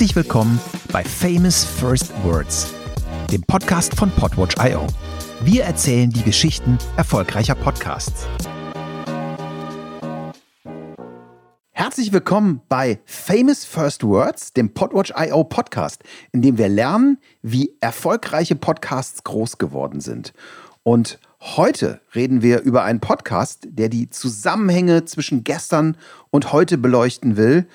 Herzlich willkommen bei Famous First Words, dem Podcast von Podwatch.io. Wir erzählen die Geschichten erfolgreicher Podcasts. Herzlich willkommen bei Famous First Words, dem Podwatch.io Podcast, in dem wir lernen, wie erfolgreiche Podcasts groß geworden sind. Und heute reden wir über einen Podcast, der die Zusammenhänge zwischen gestern und heute beleuchten will.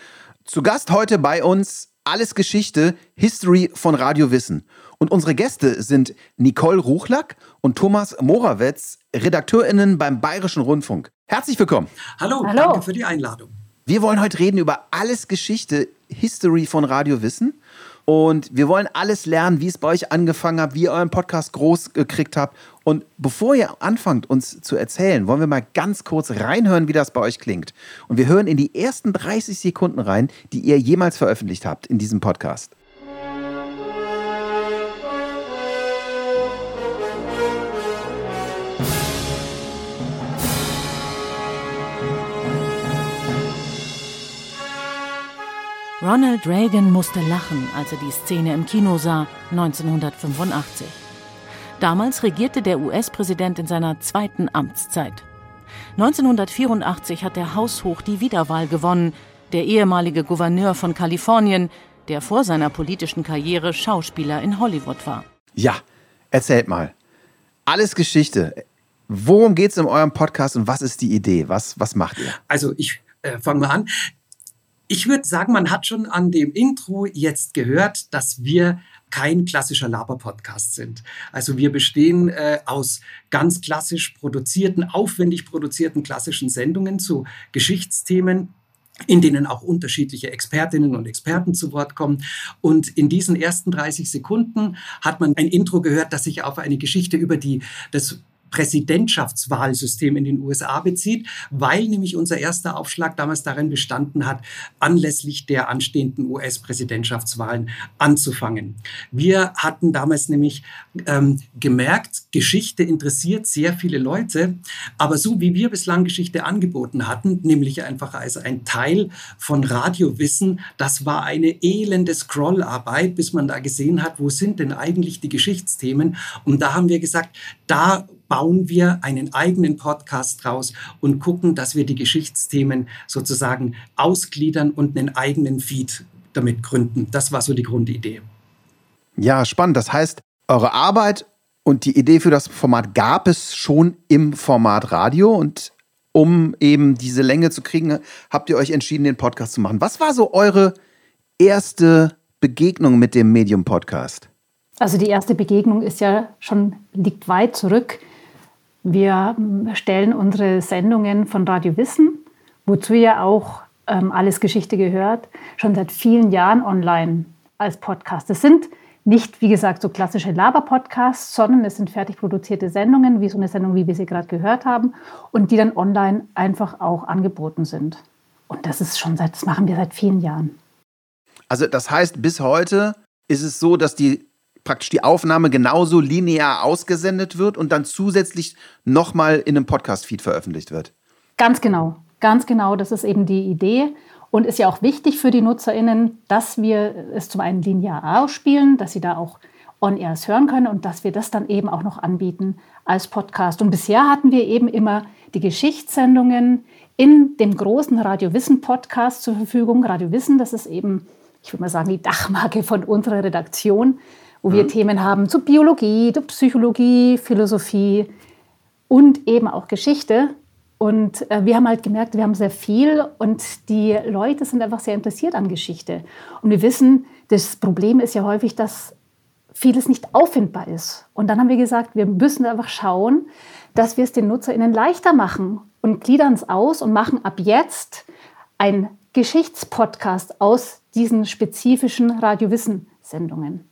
Zu Gast heute bei uns alles Geschichte, History von Radio Wissen. Und unsere Gäste sind Nicole Ruchlack und Thomas Morawetz, RedakteurInnen beim Bayerischen Rundfunk. Herzlich willkommen. Hallo, Hallo, danke für die Einladung. Wir wollen heute reden über alles Geschichte, History von Radio Wissen. Und wir wollen alles lernen, wie es bei euch angefangen hat, wie ihr euren Podcast groß gekriegt habt. Und bevor ihr anfangt, uns zu erzählen, wollen wir mal ganz kurz reinhören, wie das bei euch klingt. Und wir hören in die ersten 30 Sekunden rein, die ihr jemals veröffentlicht habt in diesem Podcast. Ronald Reagan musste lachen, als er die Szene im Kino sah, 1985. Damals regierte der US-Präsident in seiner zweiten Amtszeit. 1984 hat der haushoch die Wiederwahl gewonnen, der ehemalige Gouverneur von Kalifornien, der vor seiner politischen Karriere Schauspieler in Hollywood war. Ja, erzählt mal. Alles Geschichte. Worum geht es in eurem Podcast und was ist die Idee? Was, was macht ihr? Also ich äh, fange mal an. Ich würde sagen, man hat schon an dem Intro jetzt gehört, dass wir kein klassischer Laber-Podcast sind. Also wir bestehen äh, aus ganz klassisch produzierten, aufwendig produzierten klassischen Sendungen zu Geschichtsthemen in denen auch unterschiedliche Expertinnen und Experten zu Wort kommen. Und in diesen ersten 30 Sekunden hat man ein Intro gehört, das sich auf eine Geschichte über die, das Präsidentschaftswahlsystem in den USA bezieht, weil nämlich unser erster Aufschlag damals darin bestanden hat, anlässlich der anstehenden US-Präsidentschaftswahlen anzufangen. Wir hatten damals nämlich ähm, gemerkt, Geschichte interessiert sehr viele Leute, aber so wie wir bislang Geschichte angeboten hatten, nämlich einfach als ein Teil von Radiowissen, das war eine elende Scrollarbeit, bis man da gesehen hat, wo sind denn eigentlich die Geschichtsthemen? Und da haben wir gesagt, da bauen wir einen eigenen Podcast draus und gucken, dass wir die Geschichtsthemen sozusagen ausgliedern und einen eigenen Feed damit gründen. Das war so die Grundidee. Ja, spannend. Das heißt, eure Arbeit und die Idee für das Format gab es schon im Format Radio und um eben diese Länge zu kriegen, habt ihr euch entschieden, den Podcast zu machen. Was war so eure erste Begegnung mit dem Medium-Podcast? Also die erste Begegnung ist ja schon, liegt weit zurück. Wir stellen unsere Sendungen von Radio Wissen, wozu ja auch ähm, Alles Geschichte gehört, schon seit vielen Jahren online als Podcast. Das sind nicht, wie gesagt, so klassische Laber-Podcasts, sondern es sind fertig produzierte Sendungen, wie so eine Sendung, wie wir sie gerade gehört haben, und die dann online einfach auch angeboten sind. Und das ist schon seit, das machen wir seit vielen Jahren. Also das heißt, bis heute ist es so, dass die praktisch die Aufnahme genauso linear ausgesendet wird und dann zusätzlich nochmal in einem Podcast-Feed veröffentlicht wird. Ganz genau, ganz genau. Das ist eben die Idee und ist ja auch wichtig für die NutzerInnen, dass wir es zum einen linear ausspielen, dass sie da auch On-Airs hören können und dass wir das dann eben auch noch anbieten als Podcast. Und bisher hatten wir eben immer die Geschichtssendungen in dem großen Radio Wissen Podcast zur Verfügung. Radio Wissen, das ist eben, ich würde mal sagen, die Dachmarke von unserer Redaktion wo wir mhm. Themen haben zu Biologie, zu Psychologie, Philosophie und eben auch Geschichte. Und äh, wir haben halt gemerkt, wir haben sehr viel und die Leute sind einfach sehr interessiert an Geschichte. Und wir wissen, das Problem ist ja häufig, dass vieles nicht auffindbar ist. Und dann haben wir gesagt, wir müssen einfach schauen, dass wir es den NutzerInnen leichter machen und gliedern es aus und machen ab jetzt ein Geschichtspodcast aus diesen spezifischen Radiowissen-Sendungen.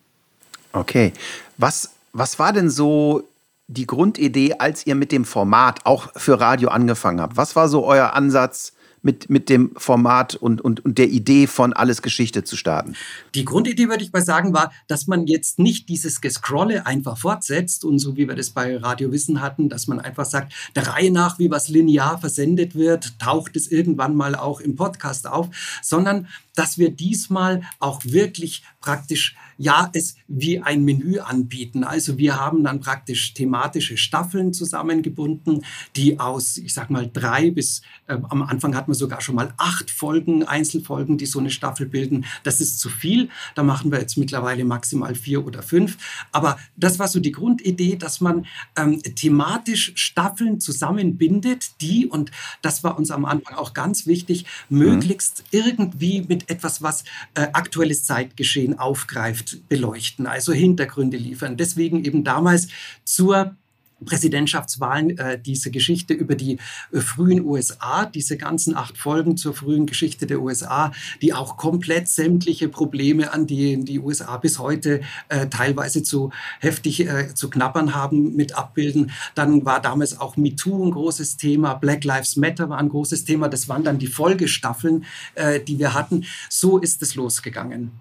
Okay. Was, was war denn so die Grundidee, als ihr mit dem Format auch für Radio angefangen habt? Was war so euer Ansatz mit, mit dem Format und, und, und der Idee von Alles Geschichte zu starten? Die Grundidee, würde ich mal sagen, war, dass man jetzt nicht dieses Gescrolle einfach fortsetzt und so wie wir das bei Radio Wissen hatten, dass man einfach sagt, der Reihe nach, wie was linear versendet wird, taucht es irgendwann mal auch im Podcast auf, sondern dass wir diesmal auch wirklich praktisch, ja, es wie ein Menü anbieten. Also wir haben dann praktisch thematische Staffeln zusammengebunden, die aus, ich sag mal, drei bis, äh, am Anfang hatten wir sogar schon mal acht Folgen, Einzelfolgen, die so eine Staffel bilden. Das ist zu viel. Da machen wir jetzt mittlerweile maximal vier oder fünf. Aber das war so die Grundidee, dass man ähm, thematisch Staffeln zusammenbindet, die, und das war uns am Anfang auch ganz wichtig, mhm. möglichst irgendwie mit etwas, was äh, aktuelles Zeitgeschehen aufgreift, beleuchten, also Hintergründe liefern. Deswegen eben damals zur Präsidentschaftswahlen äh, diese Geschichte über die äh, frühen USA, diese ganzen acht Folgen zur frühen Geschichte der USA, die auch komplett sämtliche Probleme, an denen die USA bis heute äh, teilweise zu heftig äh, zu knappern haben, mit abbilden. Dann war damals auch MeToo ein großes Thema, Black Lives Matter war ein großes Thema. Das waren dann die Folgestaffeln, äh, die wir hatten. So ist es losgegangen.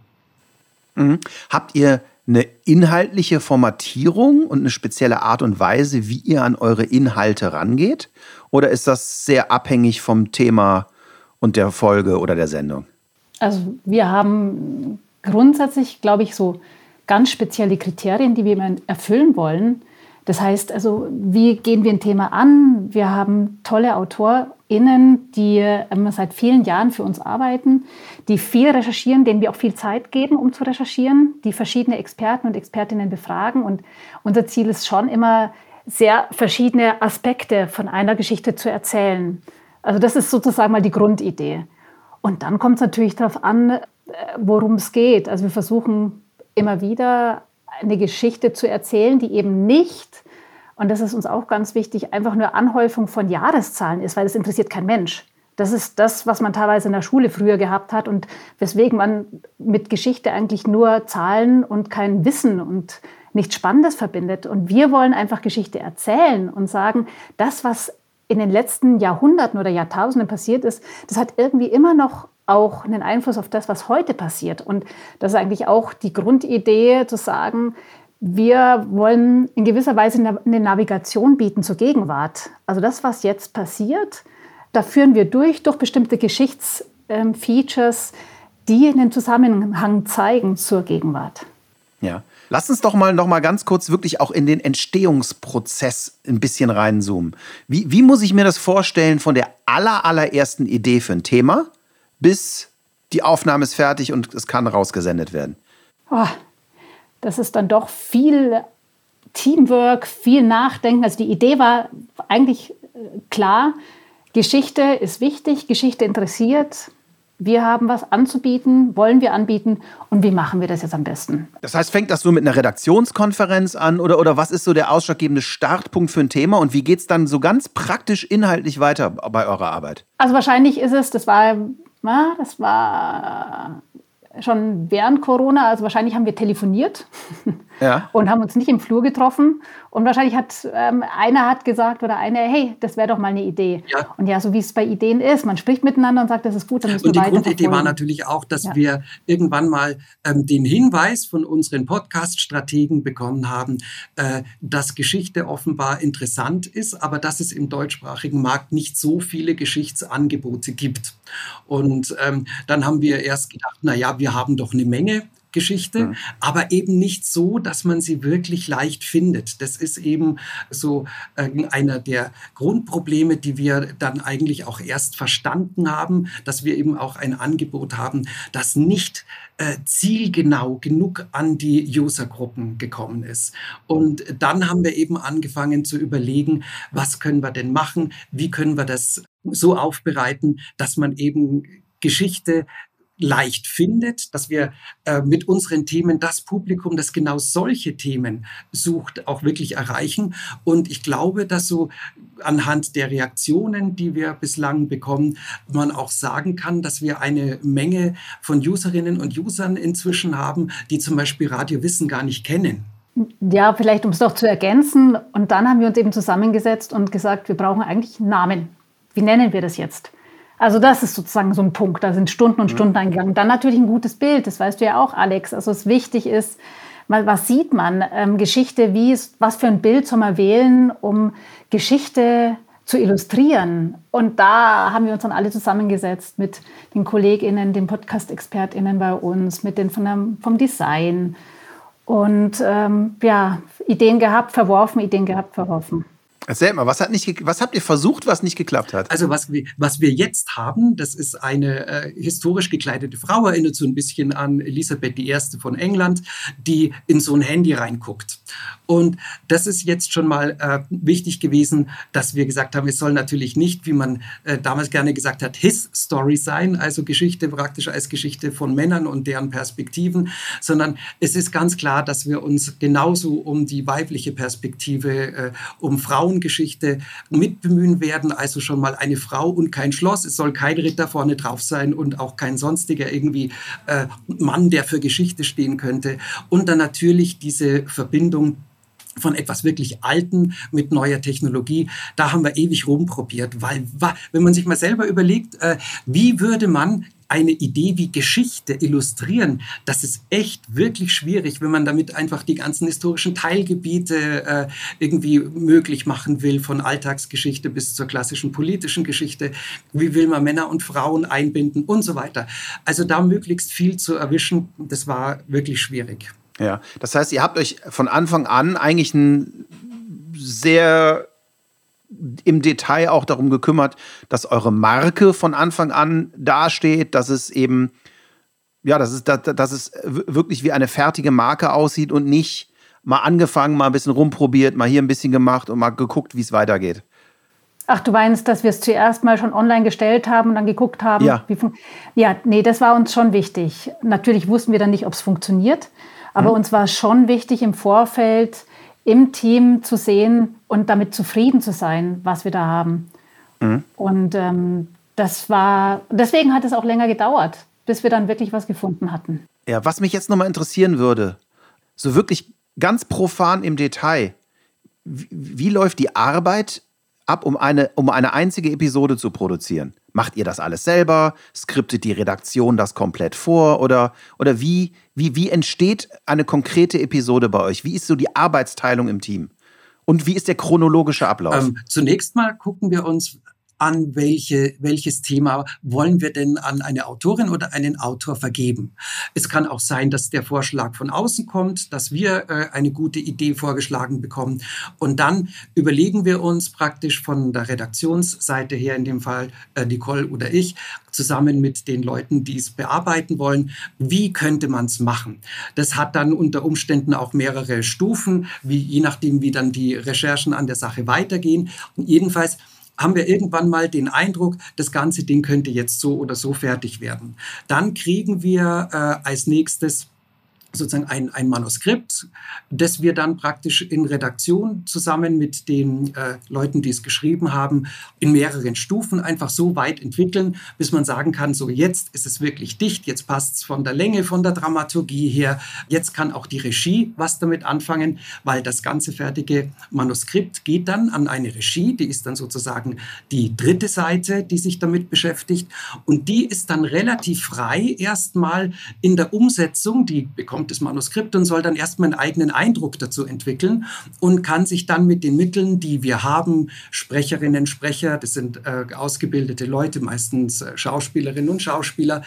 Mhm. Habt ihr eine inhaltliche Formatierung und eine spezielle Art und Weise, wie ihr an eure Inhalte rangeht? Oder ist das sehr abhängig vom Thema und der Folge oder der Sendung? Also wir haben grundsätzlich, glaube ich, so ganz spezielle Kriterien, die wir erfüllen wollen. Das heißt also, wie gehen wir ein Thema an? Wir haben tolle AutorInnen, die ähm, seit vielen Jahren für uns arbeiten, die viel recherchieren, denen wir auch viel Zeit geben, um zu recherchieren, die verschiedene Experten und Expertinnen befragen. Und unser Ziel ist schon immer, sehr verschiedene Aspekte von einer Geschichte zu erzählen. Also das ist sozusagen mal die Grundidee. Und dann kommt es natürlich darauf an, äh, worum es geht. Also wir versuchen immer wieder eine Geschichte zu erzählen, die eben nicht, und das ist uns auch ganz wichtig, einfach nur Anhäufung von Jahreszahlen ist, weil das interessiert kein Mensch. Das ist das, was man teilweise in der Schule früher gehabt hat und weswegen man mit Geschichte eigentlich nur Zahlen und kein Wissen und nichts Spannendes verbindet. Und wir wollen einfach Geschichte erzählen und sagen, das, was in den letzten Jahrhunderten oder Jahrtausenden passiert ist, das hat irgendwie immer noch auch einen Einfluss auf das, was heute passiert. Und das ist eigentlich auch die Grundidee zu sagen, wir wollen in gewisser Weise eine Navigation bieten zur Gegenwart. Also das, was jetzt passiert, da führen wir durch, durch bestimmte Geschichtsfeatures, die einen Zusammenhang zeigen zur Gegenwart. Ja. Lass uns doch mal noch mal ganz kurz wirklich auch in den Entstehungsprozess ein bisschen reinzoomen. Wie, wie muss ich mir das vorstellen von der aller, allerersten Idee für ein Thema bis die Aufnahme ist fertig und es kann rausgesendet werden? Oh, das ist dann doch viel Teamwork, viel Nachdenken. Also die Idee war eigentlich äh, klar, Geschichte ist wichtig, Geschichte interessiert. Wir haben was anzubieten, wollen wir anbieten und wie machen wir das jetzt am besten? Das heißt, fängt das so mit einer Redaktionskonferenz an oder, oder was ist so der ausschlaggebende Startpunkt für ein Thema und wie geht es dann so ganz praktisch inhaltlich weiter bei eurer Arbeit? Also wahrscheinlich ist es, das war na, das war schon während Corona, also wahrscheinlich haben wir telefoniert ja. und haben uns nicht im Flur getroffen. Und wahrscheinlich hat ähm, einer hat gesagt oder eine, hey, das wäre doch mal eine Idee. Ja. Und ja, so wie es bei Ideen ist, man spricht miteinander und sagt, das ist gut, dann müssen und wir weiter. Und die Grundidee war natürlich auch, dass ja. wir irgendwann mal ähm, den Hinweis von unseren Podcast-Strategen bekommen haben, äh, dass Geschichte offenbar interessant ist, aber dass es im deutschsprachigen Markt nicht so viele Geschichtsangebote gibt. Und ähm, dann haben wir erst gedacht, na ja, wir haben doch eine Menge Geschichte, mhm. aber eben nicht so, dass man sie wirklich leicht findet. Das ist eben so äh, einer der Grundprobleme, die wir dann eigentlich auch erst verstanden haben, dass wir eben auch ein Angebot haben, das nicht äh, zielgenau genug an die Usergruppen gekommen ist. Und dann haben wir eben angefangen zu überlegen, was können wir denn machen, wie können wir das so aufbereiten, dass man eben Geschichte leicht findet, dass wir äh, mit unseren Themen das Publikum, das genau solche Themen sucht, auch wirklich erreichen. Und ich glaube, dass so anhand der Reaktionen, die wir bislang bekommen, man auch sagen kann, dass wir eine Menge von Userinnen und Usern inzwischen haben, die zum Beispiel Radio Wissen gar nicht kennen. Ja, vielleicht um es noch zu ergänzen. Und dann haben wir uns eben zusammengesetzt und gesagt, wir brauchen eigentlich Namen. Wie nennen wir das jetzt? Also das ist sozusagen so ein Punkt. Da sind Stunden und mhm. Stunden eingegangen. Dann natürlich ein gutes Bild. Das weißt du ja auch, Alex. Also es wichtig ist, was sieht man? Ähm, Geschichte, wie ist, was für ein Bild soll man wählen, um Geschichte zu illustrieren. Und da haben wir uns dann alle zusammengesetzt mit den KollegInnen, den Podcast-ExpertInnen bei uns, mit den von der, vom Design. Und ähm, ja, Ideen gehabt, verworfen, Ideen gehabt, verworfen. Erzähl mal, was, hat nicht, was habt ihr versucht, was nicht geklappt hat? Also was wir, was wir jetzt haben, das ist eine äh, historisch gekleidete Frau, erinnert so ein bisschen an Elisabeth I. von England, die in so ein Handy reinguckt. Und das ist jetzt schon mal äh, wichtig gewesen, dass wir gesagt haben, es soll natürlich nicht, wie man äh, damals gerne gesagt hat, His Story sein, also Geschichte praktisch als Geschichte von Männern und deren Perspektiven, sondern es ist ganz klar, dass wir uns genauso um die weibliche Perspektive, äh, um Frauen Frauengeschichte mitbemühen werden. Also schon mal eine Frau und kein Schloss. Es soll kein Ritter vorne drauf sein und auch kein sonstiger irgendwie äh, Mann, der für Geschichte stehen könnte. Und dann natürlich diese Verbindung von etwas wirklich Alten mit neuer Technologie, da haben wir ewig rumprobiert, weil wenn man sich mal selber überlegt, äh, wie würde man eine Idee wie Geschichte illustrieren, das ist echt wirklich schwierig, wenn man damit einfach die ganzen historischen Teilgebiete äh, irgendwie möglich machen will, von Alltagsgeschichte bis zur klassischen politischen Geschichte. Wie will man Männer und Frauen einbinden und so weiter. Also da möglichst viel zu erwischen, das war wirklich schwierig. Ja, das heißt, ihr habt euch von Anfang an eigentlich ein sehr im Detail auch darum gekümmert, dass eure Marke von Anfang an dasteht, dass es eben, ja, dass es, dass, dass es wirklich wie eine fertige Marke aussieht und nicht mal angefangen, mal ein bisschen rumprobiert, mal hier ein bisschen gemacht und mal geguckt, wie es weitergeht. Ach, du meinst, dass wir es zuerst mal schon online gestellt haben und dann geguckt haben? Ja. Ja, nee, das war uns schon wichtig. Natürlich wussten wir dann nicht, ob es funktioniert, aber mhm. uns war schon wichtig im Vorfeld, im Team zu sehen und damit zufrieden zu sein, was wir da haben. Mhm. Und ähm, das war, deswegen hat es auch länger gedauert, bis wir dann wirklich was gefunden hatten. Ja, was mich jetzt nochmal interessieren würde, so wirklich ganz profan im Detail, wie, wie läuft die Arbeit ab, um eine, um eine einzige Episode zu produzieren? Macht ihr das alles selber? Skriptet die Redaktion das komplett vor? Oder, oder wie, wie, wie entsteht eine konkrete Episode bei euch? Wie ist so die Arbeitsteilung im Team? Und wie ist der chronologische Ablauf? Ähm, zunächst mal gucken wir uns an, welche, welches Thema wollen wir denn an eine Autorin oder einen Autor vergeben. Es kann auch sein, dass der Vorschlag von außen kommt, dass wir äh, eine gute Idee vorgeschlagen bekommen. Und dann überlegen wir uns praktisch von der Redaktionsseite her, in dem Fall äh, Nicole oder ich, zusammen mit den Leuten, die es bearbeiten wollen, wie könnte man es machen. Das hat dann unter Umständen auch mehrere Stufen, wie, je nachdem, wie dann die Recherchen an der Sache weitergehen. Und jedenfalls haben wir irgendwann mal den Eindruck, das ganze Ding könnte jetzt so oder so fertig werden. Dann kriegen wir äh, als nächstes sozusagen ein, ein Manuskript, das wir dann praktisch in Redaktion zusammen mit den äh, Leuten, die es geschrieben haben, in mehreren Stufen einfach so weit entwickeln, bis man sagen kann, so jetzt ist es wirklich dicht, jetzt passt es von der Länge, von der Dramaturgie her, jetzt kann auch die Regie was damit anfangen, weil das ganze fertige Manuskript geht dann an eine Regie, die ist dann sozusagen die dritte Seite, die sich damit beschäftigt und die ist dann relativ frei erstmal in der Umsetzung, die bekommt das Manuskript und soll dann erstmal einen eigenen Eindruck dazu entwickeln und kann sich dann mit den Mitteln, die wir haben, Sprecherinnen, Sprecher, das sind äh, ausgebildete Leute, meistens äh, Schauspielerinnen und Schauspieler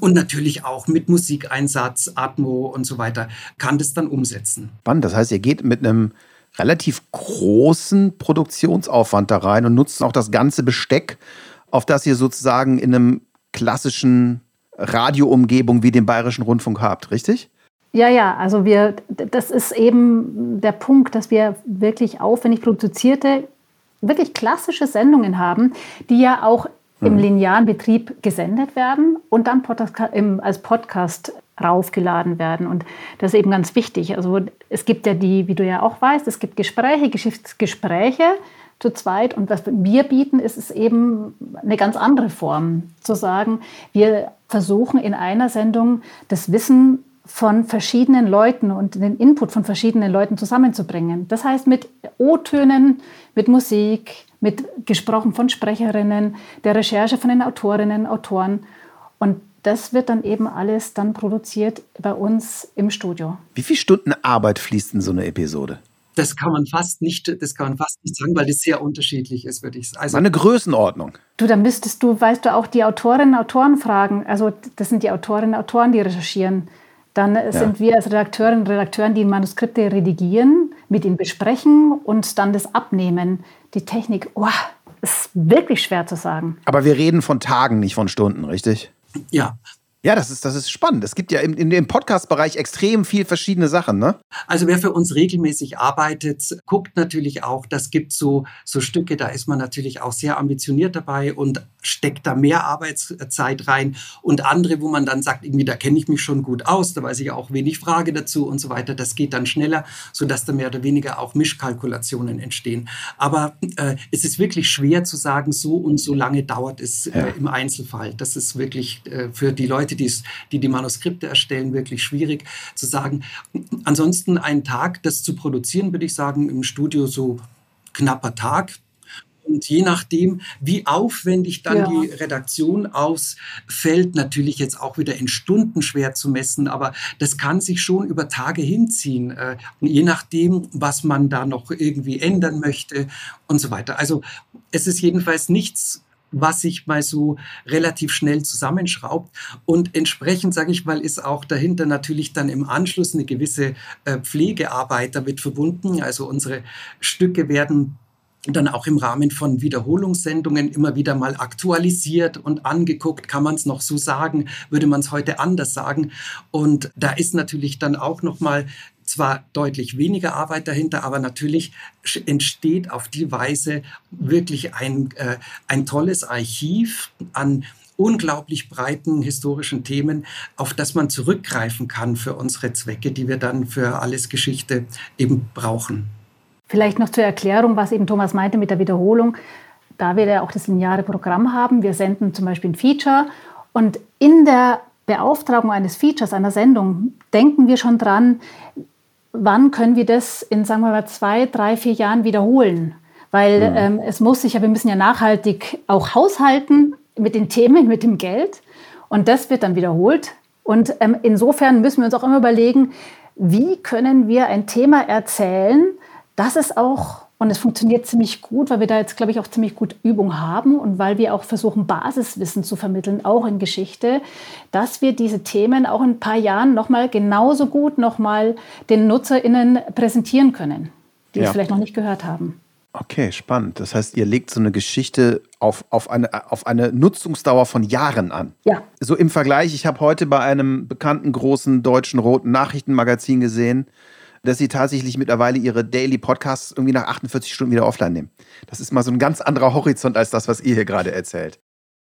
und natürlich auch mit Musikeinsatz, Atmo und so weiter, kann das dann umsetzen. Spannend, das heißt, ihr geht mit einem relativ großen Produktionsaufwand da rein und nutzt auch das ganze Besteck, auf das ihr sozusagen in einem klassischen Radioumgebung wie dem Bayerischen Rundfunk habt, richtig? Ja, ja, also wir, das ist eben der Punkt, dass wir wirklich aufwendig produzierte, wirklich klassische Sendungen haben, die ja auch im mhm. linearen Betrieb gesendet werden und dann als Podcast raufgeladen werden. Und das ist eben ganz wichtig. Also es gibt ja die, wie du ja auch weißt, es gibt Gespräche, Geschichtsgespräche zu zweit. Und was wir bieten, ist es eben eine ganz andere Form. Zu sagen, wir versuchen in einer Sendung das Wissen von verschiedenen Leuten und den Input von verschiedenen Leuten zusammenzubringen. Das heißt mit O-Tönen, mit Musik, mit gesprochen von Sprecherinnen, der Recherche von den Autorinnen, Autoren. Und das wird dann eben alles dann produziert bei uns im Studio. Wie viele Stunden Arbeit fließt in so eine Episode? Das kann man fast nicht, das kann man fast nicht sagen, weil das sehr unterschiedlich ist, würde ich sagen. Also eine Größenordnung. Du, da müsstest du, weißt du, auch die Autorinnen und Autoren fragen. Also das sind die Autorinnen und Autoren, die recherchieren. Dann ja. sind wir als Redakteurinnen und Redakteuren, die Manuskripte redigieren, mit ihnen besprechen und dann das abnehmen. Die Technik, oh, ist wirklich schwer zu sagen. Aber wir reden von Tagen, nicht von Stunden, richtig? Ja, ja, das ist, das ist spannend. Es gibt ja im, in dem Podcast-Bereich extrem viel verschiedene Sachen, ne? Also wer für uns regelmäßig arbeitet, guckt natürlich auch, das gibt so, so Stücke, da ist man natürlich auch sehr ambitioniert dabei und steckt da mehr Arbeitszeit rein. Und andere, wo man dann sagt, irgendwie, da kenne ich mich schon gut aus, da weiß ich auch wenig Frage dazu und so weiter. Das geht dann schneller, sodass da mehr oder weniger auch Mischkalkulationen entstehen. Aber äh, es ist wirklich schwer zu sagen, so und so lange dauert es äh, ja. im Einzelfall. Das ist wirklich äh, für die Leute, Leute, die die Manuskripte erstellen, wirklich schwierig zu sagen. Ansonsten einen Tag, das zu produzieren, würde ich sagen, im Studio so knapper Tag, und je nachdem, wie aufwendig dann ja. die Redaktion ausfällt, natürlich jetzt auch wieder in Stunden schwer zu messen, aber das kann sich schon über Tage hinziehen, äh, je nachdem, was man da noch irgendwie ändern möchte und so weiter. Also es ist jedenfalls nichts was sich mal so relativ schnell zusammenschraubt. Und entsprechend, sage ich mal, ist auch dahinter natürlich dann im Anschluss eine gewisse äh, Pflegearbeit damit verbunden. Also unsere Stücke werden dann auch im Rahmen von Wiederholungssendungen immer wieder mal aktualisiert und angeguckt. Kann man es noch so sagen? Würde man es heute anders sagen? Und da ist natürlich dann auch noch mal zwar deutlich weniger Arbeit dahinter, aber natürlich entsteht auf die Weise wirklich ein, äh, ein tolles Archiv an unglaublich breiten historischen Themen, auf das man zurückgreifen kann für unsere Zwecke, die wir dann für alles Geschichte eben brauchen. Vielleicht noch zur Erklärung, was eben Thomas meinte mit der Wiederholung. Da wir ja auch das lineare Programm haben, wir senden zum Beispiel ein Feature und in der Beauftragung eines Features, einer Sendung, denken wir schon dran, wann können wir das in, sagen wir mal, zwei, drei, vier Jahren wiederholen? Weil mhm. ähm, es muss sich ja, wir müssen ja nachhaltig auch haushalten mit den Themen, mit dem Geld. Und das wird dann wiederholt. Und ähm, insofern müssen wir uns auch immer überlegen, wie können wir ein Thema erzählen, dass es auch und es funktioniert ziemlich gut, weil wir da jetzt, glaube ich, auch ziemlich gut Übung haben und weil wir auch versuchen, Basiswissen zu vermitteln, auch in Geschichte, dass wir diese Themen auch in ein paar Jahren nochmal genauso gut nochmal den NutzerInnen präsentieren können, die ja. es vielleicht noch nicht gehört haben. Okay, spannend. Das heißt, ihr legt so eine Geschichte auf, auf, eine, auf eine Nutzungsdauer von Jahren an. Ja. So im Vergleich, ich habe heute bei einem bekannten großen deutschen roten Nachrichtenmagazin gesehen, dass sie tatsächlich mittlerweile ihre Daily Podcasts irgendwie nach 48 Stunden wieder offline nehmen. Das ist mal so ein ganz anderer Horizont als das, was ihr hier gerade erzählt.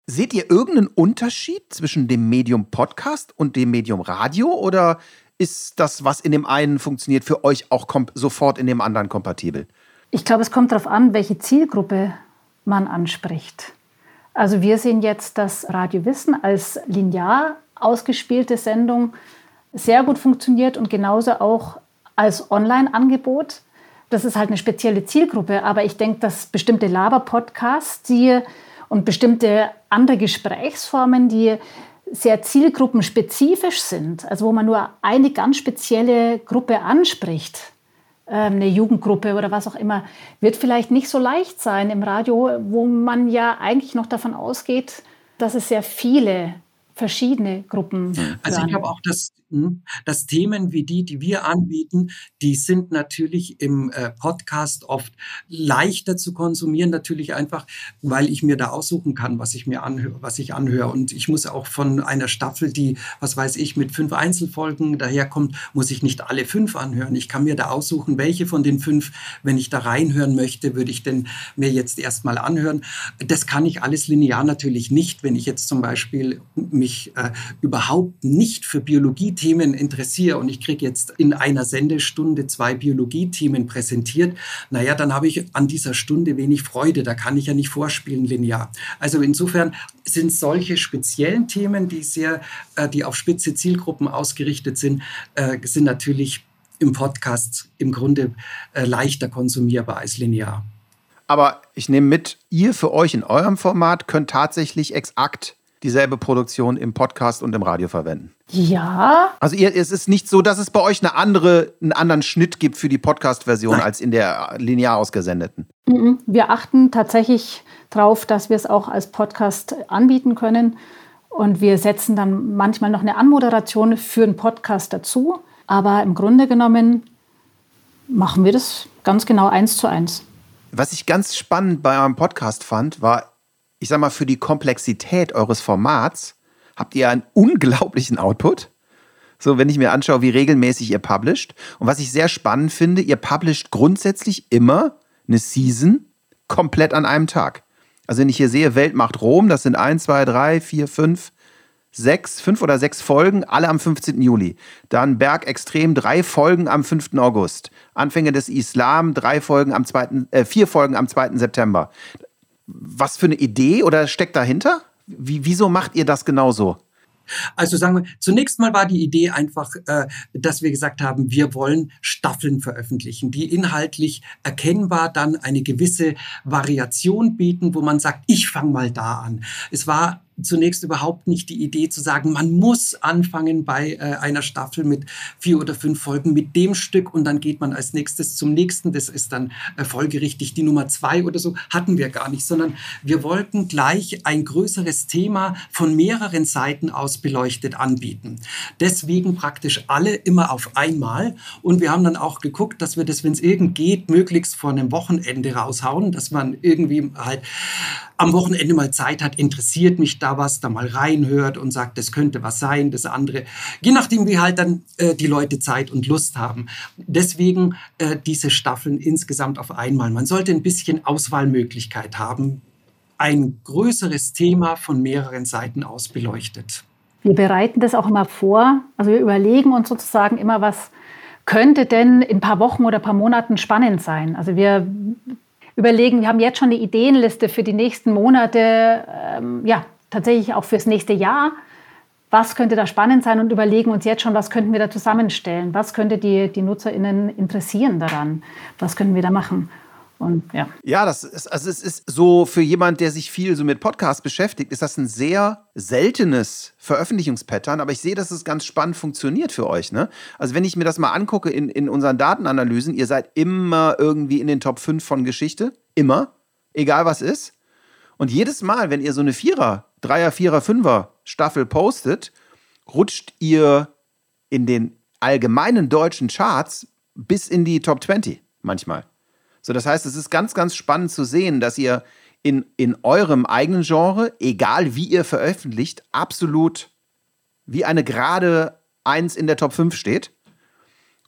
Seht ihr irgendeinen Unterschied zwischen dem Medium Podcast und dem Medium Radio oder ist das, was in dem einen funktioniert, für euch auch sofort in dem anderen kompatibel? Ich glaube, es kommt darauf an, welche Zielgruppe man anspricht. Also wir sehen jetzt, dass Radio Wissen als linear ausgespielte Sendung sehr gut funktioniert und genauso auch als Online-Angebot. Das ist halt eine spezielle Zielgruppe, aber ich denke, dass bestimmte Laber-Podcasts und bestimmte andere Gesprächsformen, die sehr zielgruppenspezifisch sind, also wo man nur eine ganz spezielle Gruppe anspricht, ähm, eine Jugendgruppe oder was auch immer, wird vielleicht nicht so leicht sein im Radio, wo man ja eigentlich noch davon ausgeht, dass es sehr viele verschiedene Gruppen. Also ich glaube auch, dass dass Themen wie die, die wir anbieten, die sind natürlich im äh, Podcast oft leichter zu konsumieren, natürlich einfach, weil ich mir da aussuchen kann, was ich mir anhöre, was ich anhöre. Und ich muss auch von einer Staffel, die, was weiß ich, mit fünf Einzelfolgen daherkommt, muss ich nicht alle fünf anhören. Ich kann mir da aussuchen, welche von den fünf, wenn ich da reinhören möchte, würde ich denn mir jetzt erstmal anhören. Das kann ich alles linear natürlich nicht, wenn ich jetzt zum Beispiel mich äh, überhaupt nicht für Biologie Themen interessiere und ich kriege jetzt in einer Sendestunde zwei Biologie-Themen präsentiert, naja, dann habe ich an dieser Stunde wenig Freude. Da kann ich ja nicht vorspielen linear. Also insofern sind solche speziellen Themen, die sehr, äh, die auf spitze Zielgruppen ausgerichtet sind, äh, sind natürlich im Podcast im Grunde äh, leichter konsumierbar als linear. Aber ich nehme mit, ihr für euch in eurem Format könnt tatsächlich exakt dieselbe Produktion im Podcast und im Radio verwenden. Ja. Also ihr, es ist nicht so, dass es bei euch eine andere, einen anderen Schnitt gibt für die Podcast-Version als in der linear ausgesendeten. Mhm. Wir achten tatsächlich darauf, dass wir es auch als Podcast anbieten können. Und wir setzen dann manchmal noch eine Anmoderation für einen Podcast dazu. Aber im Grunde genommen machen wir das ganz genau eins zu eins. Was ich ganz spannend bei eurem Podcast fand, war, ich sag mal, für die Komplexität eures Formats habt ihr einen unglaublichen Output. So, wenn ich mir anschaue, wie regelmäßig ihr publisht. Und was ich sehr spannend finde, ihr publisht grundsätzlich immer eine Season komplett an einem Tag. Also wenn ich hier sehe, Welt macht Rom, das sind 1, 2, 3, 4, 5, sechs, fünf oder sechs Folgen, alle am 15. Juli. Dann Berg Extrem, drei Folgen am 5. August. Anfänge des Islam, drei Folgen am 2., äh, vier Folgen am 2. September. Was für eine Idee oder steckt dahinter? Wie, wieso macht ihr das genauso? Also sagen wir, zunächst mal war die Idee einfach, äh, dass wir gesagt haben, wir wollen Staffeln veröffentlichen, die inhaltlich erkennbar dann eine gewisse Variation bieten, wo man sagt, ich fange mal da an. Es war zunächst überhaupt nicht die Idee zu sagen, man muss anfangen bei äh, einer Staffel mit vier oder fünf Folgen mit dem Stück und dann geht man als nächstes zum nächsten. Das ist dann äh, folgerichtig die Nummer zwei oder so. Hatten wir gar nicht, sondern wir wollten gleich ein größeres Thema von mehreren Seiten aus beleuchtet anbieten. Deswegen praktisch alle immer auf einmal. Und wir haben dann auch geguckt, dass wir das, wenn es irgend geht, möglichst vor einem Wochenende raushauen, dass man irgendwie halt am Wochenende mal Zeit hat, interessiert mich da was, da mal reinhört und sagt, das könnte was sein, das andere. Je nachdem, wie halt dann äh, die Leute Zeit und Lust haben. Deswegen äh, diese Staffeln insgesamt auf einmal. Man sollte ein bisschen Auswahlmöglichkeit haben. Ein größeres Thema von mehreren Seiten aus beleuchtet. Wir bereiten das auch immer vor. Also wir überlegen uns sozusagen immer, was könnte denn in ein paar Wochen oder ein paar Monaten spannend sein. Also wir überlegen, wir haben jetzt schon eine Ideenliste für die nächsten Monate, ähm, ja, tatsächlich auch fürs nächste Jahr. Was könnte da spannend sein und überlegen uns jetzt schon, was könnten wir da zusammenstellen? Was könnte die, die NutzerInnen interessieren daran? Was können wir da machen? Und, ja. ja, das ist, also es ist so für jemand, der sich viel so mit Podcasts beschäftigt, ist das ein sehr seltenes Veröffentlichungspattern, aber ich sehe, dass es ganz spannend funktioniert für euch. Ne? Also wenn ich mir das mal angucke in, in unseren Datenanalysen, ihr seid immer irgendwie in den Top 5 von Geschichte, immer, egal was ist. Und jedes Mal, wenn ihr so eine Vierer, Dreier, Vierer, Fünfer Staffel postet, rutscht ihr in den allgemeinen deutschen Charts bis in die Top 20 manchmal. So, das heißt, es ist ganz, ganz spannend zu sehen, dass ihr in, in eurem eigenen Genre, egal wie ihr veröffentlicht, absolut wie eine gerade Eins in der Top 5 steht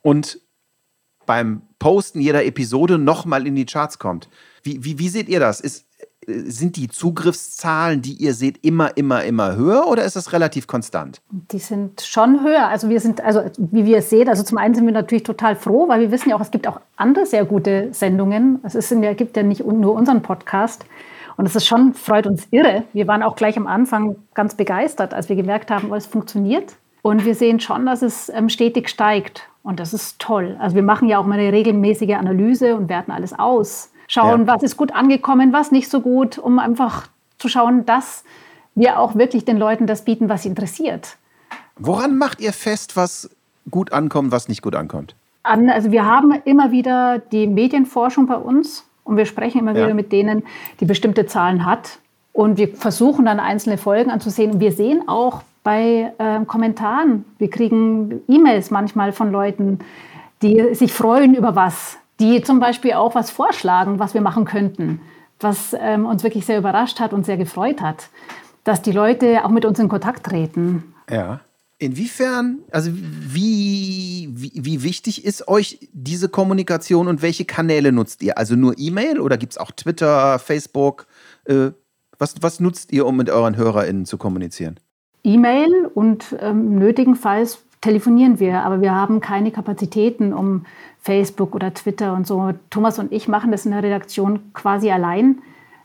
und beim Posten jeder Episode nochmal in die Charts kommt. Wie, wie, wie seht ihr das? Ist, sind die Zugriffszahlen, die ihr seht, immer, immer, immer höher oder ist das relativ konstant? Die sind schon höher. Also wir sind, also wie wir es sehen, also zum einen sind wir natürlich total froh, weil wir wissen ja auch, es gibt auch andere sehr gute Sendungen. Es ist ja, gibt ja nicht nur unseren Podcast. Und es ist schon, freut uns irre. Wir waren auch gleich am Anfang ganz begeistert, als wir gemerkt haben, oh, es funktioniert. Und wir sehen schon, dass es ähm, stetig steigt. Und das ist toll. Also wir machen ja auch mal eine regelmäßige Analyse und werten alles aus schauen, ja. was ist gut angekommen, was nicht so gut, um einfach zu schauen, dass wir auch wirklich den Leuten das bieten, was sie interessiert. Woran macht ihr fest, was gut ankommt, was nicht gut ankommt? Also wir haben immer wieder die Medienforschung bei uns und wir sprechen immer ja. wieder mit denen, die bestimmte Zahlen hat. Und wir versuchen dann einzelne Folgen anzusehen. Und wir sehen auch bei äh, Kommentaren, wir kriegen E-Mails manchmal von Leuten, die sich freuen über was, die zum Beispiel auch was vorschlagen, was wir machen könnten, was ähm, uns wirklich sehr überrascht hat und sehr gefreut hat, dass die Leute auch mit uns in Kontakt treten. Ja. Inwiefern, also wie, wie, wie, wichtig ist euch diese Kommunikation und welche Kanäle nutzt ihr? Also nur E-Mail oder gibt es auch Twitter, Facebook? Äh, was, was nutzt ihr, um mit euren HörerInnen zu kommunizieren? E-Mail und ähm, nötigenfalls telefonieren wir, aber wir haben keine Kapazitäten, um Facebook oder Twitter und so. Thomas und ich machen das in der Redaktion quasi allein,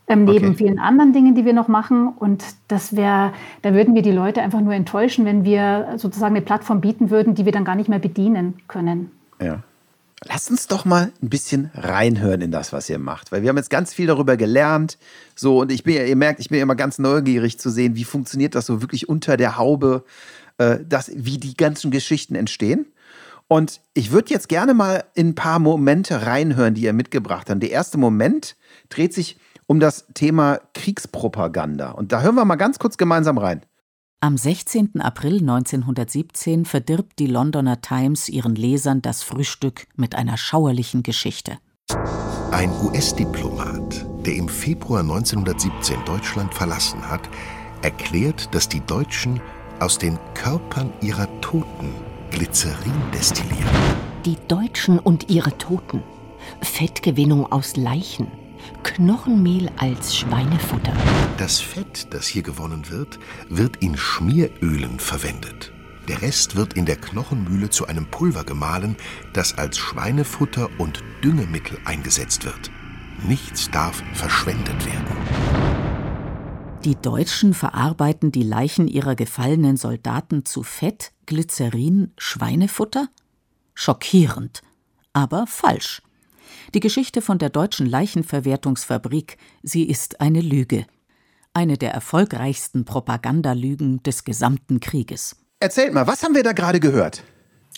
ähm, neben okay. vielen anderen Dingen, die wir noch machen. Und das wäre, da würden wir die Leute einfach nur enttäuschen, wenn wir sozusagen eine Plattform bieten würden, die wir dann gar nicht mehr bedienen können. Ja. Lasst uns doch mal ein bisschen reinhören in das, was ihr macht, weil wir haben jetzt ganz viel darüber gelernt. So, und ich bin ja, ihr merkt, ich bin ja immer ganz neugierig zu sehen, wie funktioniert das so wirklich unter der Haube, äh, das, wie die ganzen Geschichten entstehen. Und ich würde jetzt gerne mal in ein paar Momente reinhören, die ihr mitgebracht habt. Der erste Moment dreht sich um das Thema Kriegspropaganda. Und da hören wir mal ganz kurz gemeinsam rein. Am 16. April 1917 verdirbt die Londoner Times ihren Lesern das Frühstück mit einer schauerlichen Geschichte. Ein US-Diplomat, der im Februar 1917 Deutschland verlassen hat, erklärt, dass die Deutschen aus den Körpern ihrer Toten Glycerin destillieren. Die Deutschen und ihre Toten. Fettgewinnung aus Leichen. Knochenmehl als Schweinefutter. Das Fett, das hier gewonnen wird, wird in Schmierölen verwendet. Der Rest wird in der Knochenmühle zu einem Pulver gemahlen, das als Schweinefutter und Düngemittel eingesetzt wird. Nichts darf verschwendet werden. Die Deutschen verarbeiten die Leichen ihrer gefallenen Soldaten zu Fett, Glycerin, Schweinefutter? Schockierend, aber falsch. Die Geschichte von der deutschen Leichenverwertungsfabrik, sie ist eine Lüge. Eine der erfolgreichsten Propagandalügen des gesamten Krieges. Erzählt mal, was haben wir da gerade gehört?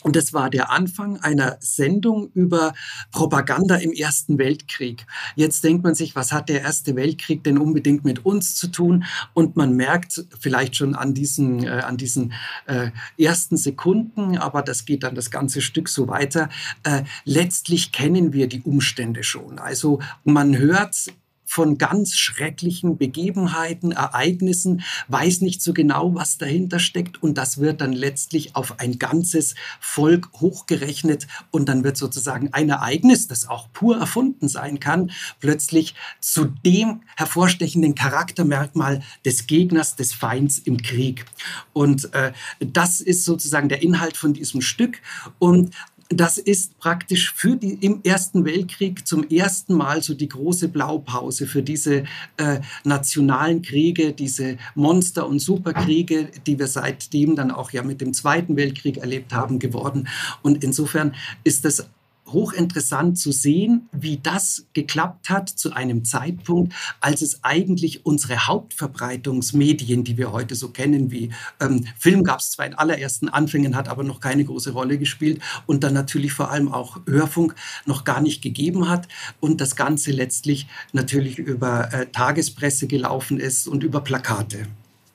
Und das war der Anfang einer Sendung über Propaganda im Ersten Weltkrieg. Jetzt denkt man sich, was hat der Erste Weltkrieg denn unbedingt mit uns zu tun? Und man merkt vielleicht schon an diesen, äh, an diesen äh, ersten Sekunden, aber das geht dann das ganze Stück so weiter. Äh, letztlich kennen wir die Umstände schon. Also man hört von ganz schrecklichen Begebenheiten, Ereignissen, weiß nicht so genau, was dahinter steckt. Und das wird dann letztlich auf ein ganzes Volk hochgerechnet. Und dann wird sozusagen ein Ereignis, das auch pur erfunden sein kann, plötzlich zu dem hervorstechenden Charaktermerkmal des Gegners, des Feinds im Krieg. Und äh, das ist sozusagen der Inhalt von diesem Stück. Und das ist praktisch für die, im Ersten Weltkrieg zum ersten Mal so die große Blaupause für diese äh, nationalen Kriege, diese Monster- und Superkriege, die wir seitdem dann auch ja mit dem Zweiten Weltkrieg erlebt haben, geworden. Und insofern ist das hochinteressant zu sehen, wie das geklappt hat zu einem Zeitpunkt, als es eigentlich unsere Hauptverbreitungsmedien, die wir heute so kennen, wie ähm, Film gab es zwar in allerersten Anfängen, hat aber noch keine große Rolle gespielt und dann natürlich vor allem auch Hörfunk noch gar nicht gegeben hat und das Ganze letztlich natürlich über äh, Tagespresse gelaufen ist und über Plakate.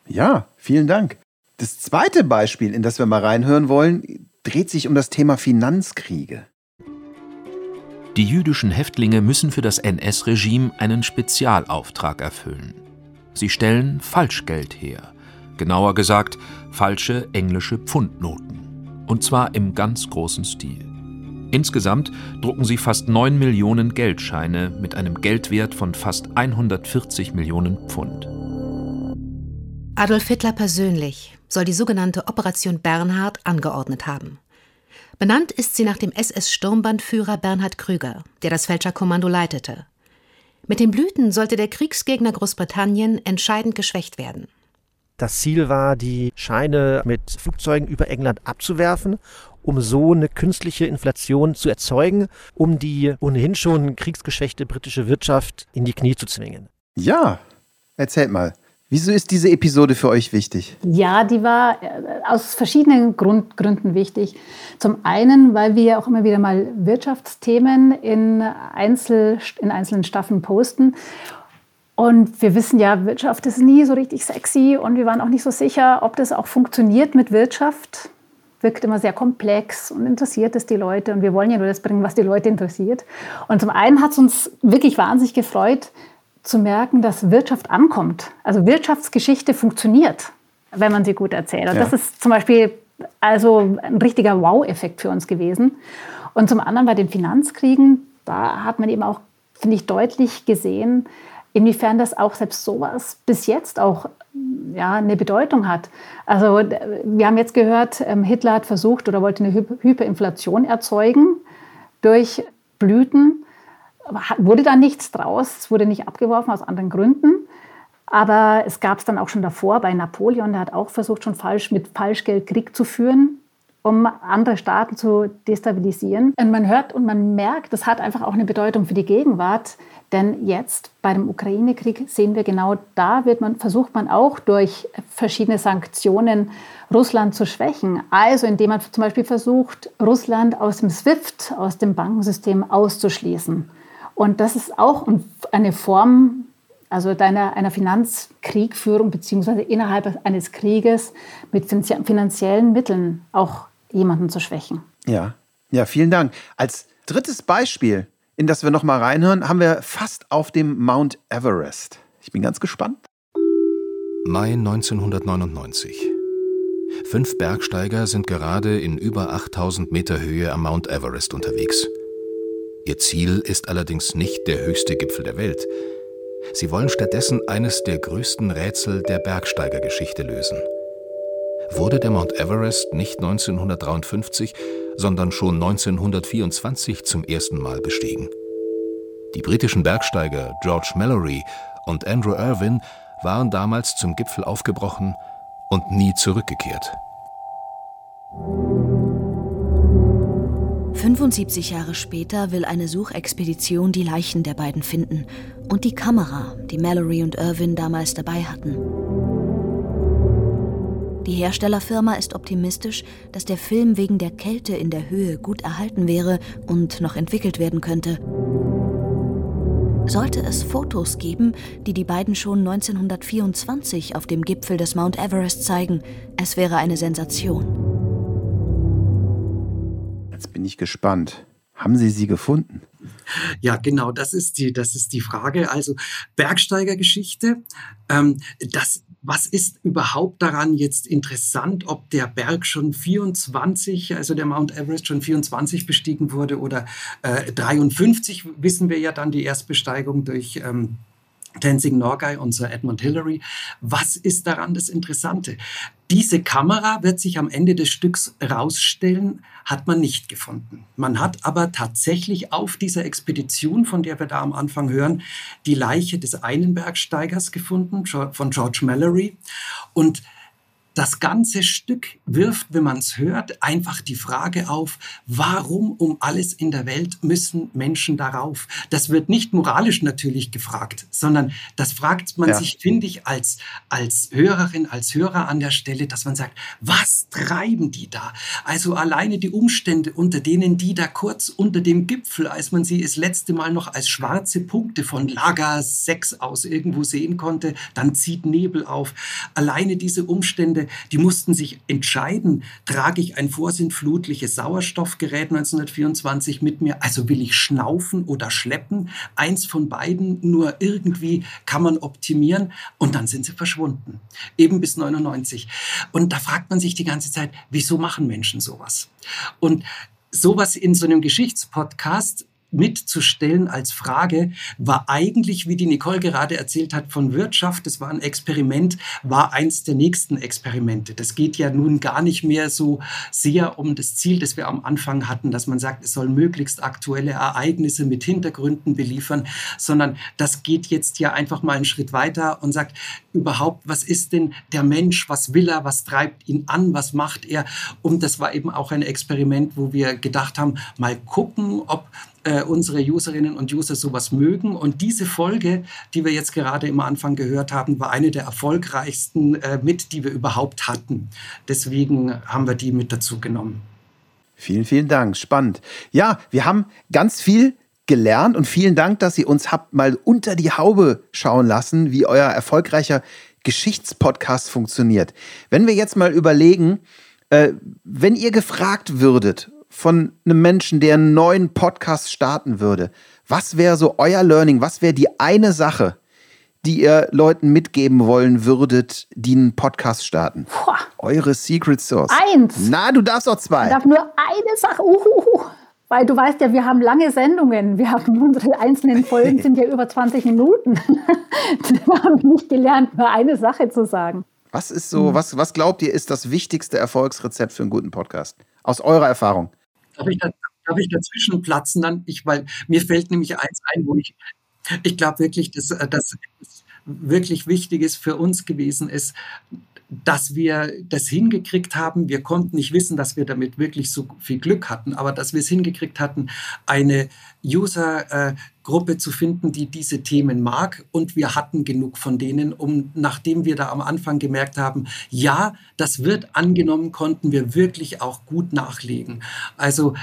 Ja, vielen Dank. Das zweite Beispiel, in das wir mal reinhören wollen, dreht sich um das Thema Finanzkriege. Die jüdischen Häftlinge müssen für das NS-Regime einen Spezialauftrag erfüllen. Sie stellen Falschgeld her, genauer gesagt falsche englische Pfundnoten. Und zwar im ganz großen Stil. Insgesamt drucken sie fast 9 Millionen Geldscheine mit einem Geldwert von fast 140 Millionen Pfund. Adolf Hitler persönlich soll die sogenannte Operation Bernhard angeordnet haben. Benannt ist sie nach dem SS-Sturmbandführer Bernhard Krüger, der das Fälscherkommando leitete. Mit den Blüten sollte der Kriegsgegner Großbritannien entscheidend geschwächt werden. Das Ziel war, die Scheine mit Flugzeugen über England abzuwerfen, um so eine künstliche Inflation zu erzeugen, um die ohnehin schon kriegsgeschwächte britische Wirtschaft in die Knie zu zwingen. Ja, erzählt mal. Wieso ist diese Episode für euch wichtig? Ja, die war äh, aus verschiedenen Grund, Gründen wichtig. Zum einen, weil wir auch immer wieder mal Wirtschaftsthemen in, Einzel, in einzelnen Staffeln posten. Und wir wissen ja, Wirtschaft ist nie so richtig sexy und wir waren auch nicht so sicher, ob das auch funktioniert mit Wirtschaft. Wirkt immer sehr komplex und interessiert es die Leute und wir wollen ja nur das bringen, was die Leute interessiert. Und zum einen hat es uns wirklich wahnsinnig gefreut, zu merken, dass Wirtschaft ankommt. Also Wirtschaftsgeschichte funktioniert, wenn man sie gut erzählt. Und ja. das ist zum Beispiel also ein richtiger Wow-Effekt für uns gewesen. Und zum anderen bei den Finanzkriegen, da hat man eben auch, finde ich, deutlich gesehen, inwiefern das auch selbst sowas bis jetzt auch ja, eine Bedeutung hat. Also wir haben jetzt gehört, ähm, Hitler hat versucht oder wollte eine Hyperinflation erzeugen durch Blüten wurde da nichts draus, es wurde nicht abgeworfen aus anderen Gründen. Aber es gab es dann auch schon davor bei Napoleon, der hat auch versucht, schon falsch mit Falschgeld Krieg zu führen. um andere Staaten zu destabilisieren. Und man hört und man merkt, das hat einfach auch eine Bedeutung für die Gegenwart. Denn jetzt bei dem Ukraine-Krieg sehen wir genau, da wird man, versucht man auch durch verschiedene Sanktionen Russland zu schwächen. Also indem man zum Beispiel versucht, Russland aus dem SWIFT, aus dem Bankensystem auszuschließen. Und das ist auch eine Form also deiner, einer Finanzkriegführung beziehungsweise innerhalb eines Krieges mit finanziellen Mitteln auch jemanden zu schwächen. Ja, ja, vielen Dank. Als drittes Beispiel, in das wir noch mal reinhören, haben wir fast auf dem Mount Everest. Ich bin ganz gespannt. Mai 1999. Fünf Bergsteiger sind gerade in über 8000 Meter Höhe am Mount Everest unterwegs. Ihr Ziel ist allerdings nicht der höchste Gipfel der Welt. Sie wollen stattdessen eines der größten Rätsel der Bergsteigergeschichte lösen. Wurde der Mount Everest nicht 1953, sondern schon 1924 zum ersten Mal bestiegen? Die britischen Bergsteiger George Mallory und Andrew Irwin waren damals zum Gipfel aufgebrochen und nie zurückgekehrt. 75 Jahre später will eine Suchexpedition die Leichen der beiden finden und die Kamera, die Mallory und Irwin damals dabei hatten. Die Herstellerfirma ist optimistisch, dass der Film wegen der Kälte in der Höhe gut erhalten wäre und noch entwickelt werden könnte. Sollte es Fotos geben, die die beiden schon 1924 auf dem Gipfel des Mount Everest zeigen, es wäre eine Sensation. Jetzt bin ich gespannt. Haben Sie sie gefunden? Ja, genau, das ist die, das ist die Frage. Also Bergsteigergeschichte, ähm, das, was ist überhaupt daran jetzt interessant, ob der Berg schon 24, also der Mount Everest schon 24 bestiegen wurde oder äh, 53, wissen wir ja dann die Erstbesteigung durch ähm, Tenzing Norgay und Sir Edmund Hillary. Was ist daran das Interessante? Diese Kamera wird sich am Ende des Stücks rausstellen, hat man nicht gefunden. Man hat aber tatsächlich auf dieser Expedition, von der wir da am Anfang hören, die Leiche des einen Bergsteigers gefunden, von George Mallory. Und das ganze Stück wirft, wenn man es hört, einfach die Frage auf, warum um alles in der Welt müssen Menschen darauf? Das wird nicht moralisch natürlich gefragt, sondern das fragt man ja. sich, finde ich, als, als Hörerin, als Hörer an der Stelle, dass man sagt, was treiben die da? Also alleine die Umstände, unter denen die da kurz unter dem Gipfel, als man sie das letzte Mal noch als schwarze Punkte von Lager 6 aus irgendwo sehen konnte, dann zieht Nebel auf. Alleine diese Umstände, die mussten sich entscheiden, trage ich ein vorsintflutliches Sauerstoffgerät 1924 mit mir, also will ich schnaufen oder schleppen, eins von beiden, nur irgendwie kann man optimieren und dann sind sie verschwunden, eben bis 99. Und da fragt man sich die ganze Zeit, wieso machen Menschen sowas? Und sowas in so einem Geschichtspodcast mitzustellen als Frage, war eigentlich, wie die Nicole gerade erzählt hat, von Wirtschaft, das war ein Experiment, war eins der nächsten Experimente. Das geht ja nun gar nicht mehr so sehr um das Ziel, das wir am Anfang hatten, dass man sagt, es soll möglichst aktuelle Ereignisse mit Hintergründen beliefern, sondern das geht jetzt ja einfach mal einen Schritt weiter und sagt, überhaupt, was ist denn der Mensch, was will er, was treibt ihn an, was macht er? Und das war eben auch ein Experiment, wo wir gedacht haben, mal gucken, ob äh, unsere Userinnen und User sowas mögen. Und diese Folge, die wir jetzt gerade im Anfang gehört haben, war eine der erfolgreichsten äh, mit, die wir überhaupt hatten. Deswegen haben wir die mit dazu genommen. Vielen, vielen Dank. Spannend. Ja, wir haben ganz viel gelernt und vielen Dank, dass ihr uns habt mal unter die Haube schauen lassen, wie euer erfolgreicher Geschichtspodcast funktioniert. Wenn wir jetzt mal überlegen, äh, wenn ihr gefragt würdet, von einem Menschen, der einen neuen Podcast starten würde, was wäre so euer Learning? Was wäre die eine Sache, die ihr Leuten mitgeben wollen würdet, die einen Podcast starten? Boah. Eure Secret Source. Eins. Na, du darfst auch zwei. Ich darf nur eine Sache. Uhuhu. Weil du weißt ja, wir haben lange Sendungen. Wir haben unsere einzelnen Folgen sind ja über 20 Minuten. wir haben nicht gelernt, nur eine Sache zu sagen. Was ist so, was, was glaubt ihr, ist das wichtigste Erfolgsrezept für einen guten Podcast? Aus eurer Erfahrung? Darf ich, da, darf ich dazwischen platzen dann? Ich, weil mir fällt nämlich eins ein, wo ich, ich glaube wirklich, dass das wirklich wichtig ist für uns gewesen ist, dass wir das hingekriegt haben. Wir konnten nicht wissen, dass wir damit wirklich so viel Glück hatten, aber dass wir es hingekriegt hatten, eine User-Gruppe zu finden, die diese Themen mag. Und wir hatten genug von denen, um nachdem wir da am Anfang gemerkt haben, ja, das wird angenommen, konnten wir wirklich auch gut nachlegen. Also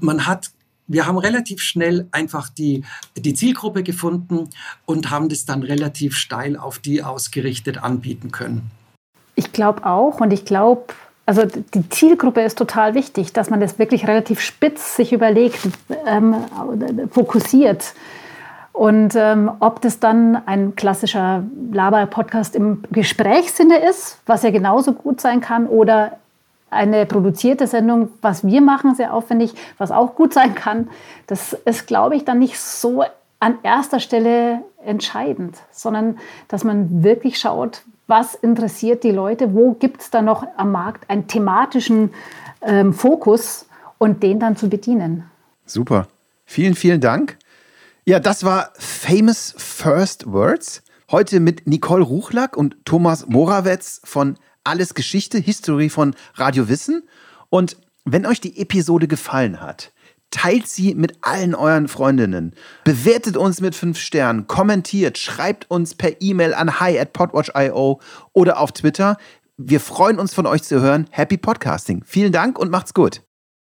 man hat wir haben relativ schnell einfach die, die Zielgruppe gefunden und haben das dann relativ steil auf die ausgerichtet anbieten können. Ich glaube auch und ich glaube, also die Zielgruppe ist total wichtig, dass man das wirklich relativ spitz sich überlegt, ähm, fokussiert. Und ähm, ob das dann ein klassischer Laber-Podcast im Gesprächssinne ist, was ja genauso gut sein kann, oder eine produzierte Sendung, was wir machen, sehr aufwendig, was auch gut sein kann, das ist, glaube ich, dann nicht so an erster Stelle entscheidend, sondern dass man wirklich schaut, was interessiert die Leute, wo gibt es da noch am Markt einen thematischen ähm, Fokus und den dann zu bedienen. Super. Vielen, vielen Dank. Ja, das war Famous First Words. Heute mit Nicole Ruchlack und Thomas Morawetz von Alles Geschichte, History von Radio Wissen. Und wenn euch die Episode gefallen hat, teilt sie mit allen euren Freundinnen. Bewertet uns mit fünf Sternen, kommentiert, schreibt uns per E-Mail an hi at podwatch.io oder auf Twitter. Wir freuen uns von euch zu hören. Happy Podcasting. Vielen Dank und macht's gut.